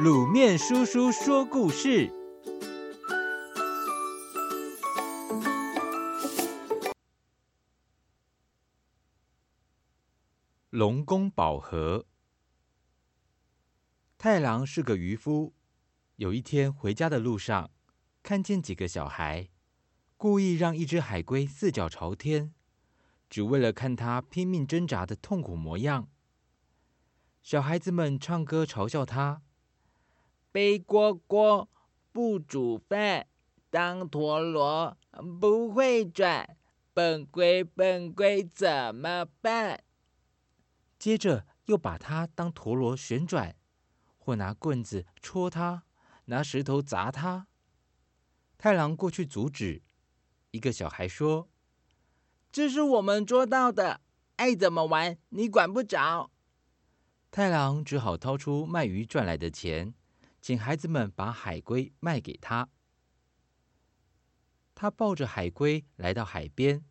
卤面叔叔说故事：龙宫宝盒。太郎是个渔夫，有一天回家的路上，看见几个小孩故意让一只海龟四脚朝天，只为了看它拼命挣扎的痛苦模样。小孩子们唱歌嘲笑他。背锅锅不煮饭，当陀螺不会转，笨龟笨龟怎么办？接着又把它当陀螺旋转，或拿棍子戳它，拿石头砸它。太郎过去阻止，一个小孩说：“这是我们捉到的，爱怎么玩你管不着。”太郎只好掏出卖鱼赚来的钱。请孩子们把海龟卖给他。他抱着海龟来到海边，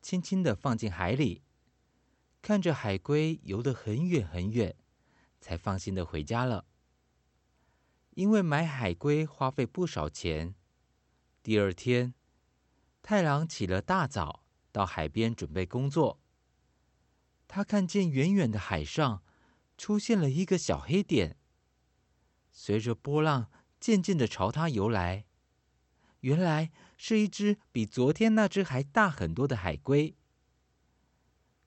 轻轻地放进海里，看着海龟游得很远很远，才放心的回家了。因为买海龟花费不少钱，第二天，太郎起了大早，到海边准备工作。他看见远远的海上出现了一个小黑点。随着波浪渐渐的朝他游来，原来是一只比昨天那只还大很多的海龟。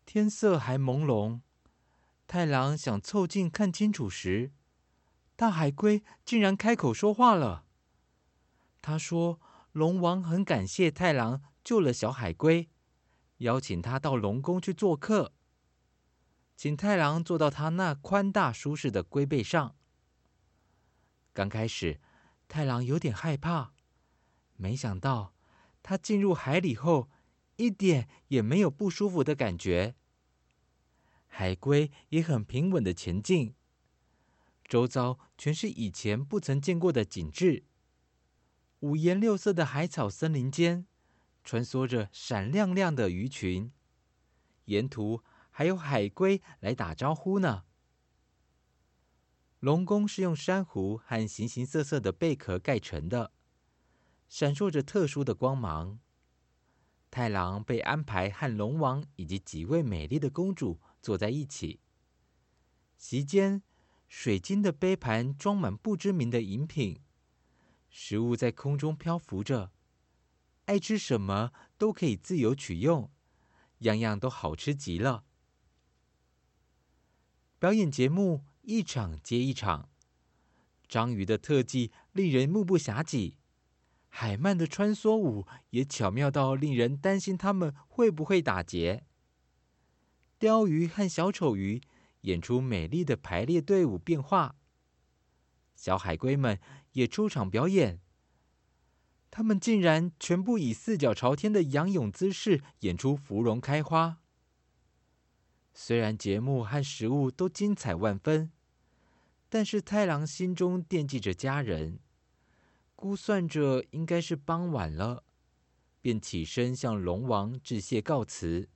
天色还朦胧，太郎想凑近看清楚时，大海龟竟然开口说话了。他说：“龙王很感谢太郎救了小海龟，邀请他到龙宫去做客，请太郎坐到他那宽大舒适的龟背上。”刚开始，太郎有点害怕，没想到他进入海里后，一点也没有不舒服的感觉。海龟也很平稳的前进，周遭全是以前不曾见过的景致。五颜六色的海草森林间，穿梭着闪亮亮的鱼群，沿途还有海龟来打招呼呢。龙宫是用珊瑚和形形色色的贝壳盖成的，闪烁着特殊的光芒。太郎被安排和龙王以及几位美丽的公主坐在一起。席间，水晶的杯盘装满不知名的饮品，食物在空中漂浮着，爱吃什么都可以自由取用，样样都好吃极了。表演节目。一场接一场，章鱼的特技令人目不暇给，海鳗的穿梭舞也巧妙到令人担心它们会不会打结。鲷鱼和小丑鱼演出美丽的排列队伍变化，小海龟们也出场表演，它们竟然全部以四脚朝天的仰泳姿势演出芙蓉开花。虽然节目和食物都精彩万分。但是太郎心中惦记着家人，估算着应该是傍晚了，便起身向龙王致谢告辞。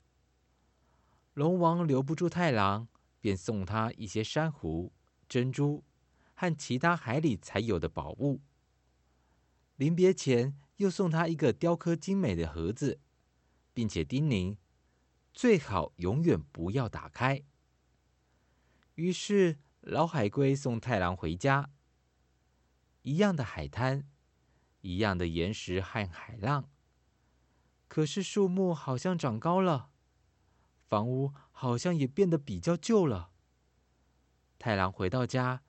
龙王留不住太郎，便送他一些珊瑚、珍珠和其他海里才有的宝物。临别前，又送他一个雕刻精美的盒子，并且叮咛最好永远不要打开。于是。老海龟送太郎回家，一样的海滩，一样的岩石和海浪。可是树木好像长高了，房屋好像也变得比较旧了。太郎回到家，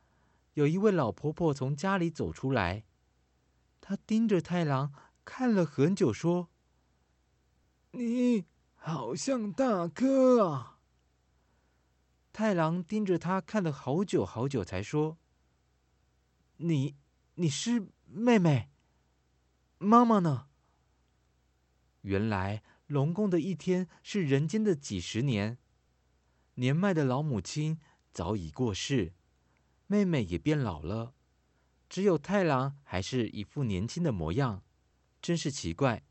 有一位老婆婆从家里走出来，她盯着太郎看了很久，说：“你好像大哥啊。”太郎盯着他看了好久好久，才说：“你，你是妹妹？妈妈呢？”原来龙宫的一天是人间的几十年。年迈的老母亲早已过世，妹妹也变老了，只有太郎还是一副年轻的模样，真是奇怪。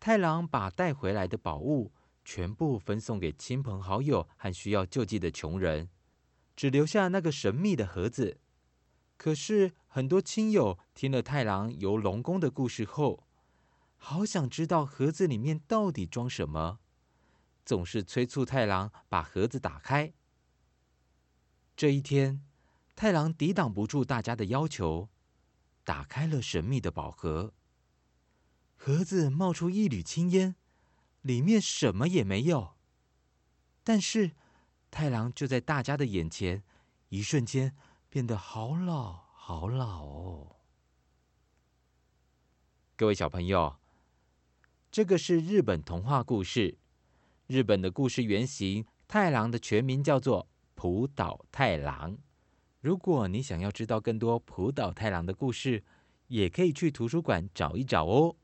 太郎把带回来的宝物。全部分送给亲朋好友和需要救济的穷人，只留下那个神秘的盒子。可是很多亲友听了太郎游龙宫的故事后，好想知道盒子里面到底装什么，总是催促太郎把盒子打开。这一天，太郎抵挡不住大家的要求，打开了神秘的宝盒。盒子冒出一缕青烟，里面什么也没有。但是太郎就在大家的眼前，一瞬间变得好老好老哦。各位小朋友，这个是日本童话故事。日本的故事原型太郎的全名叫做浦岛太郎。如果你想要知道更多浦岛太郎的故事，也可以去图书馆找一找哦。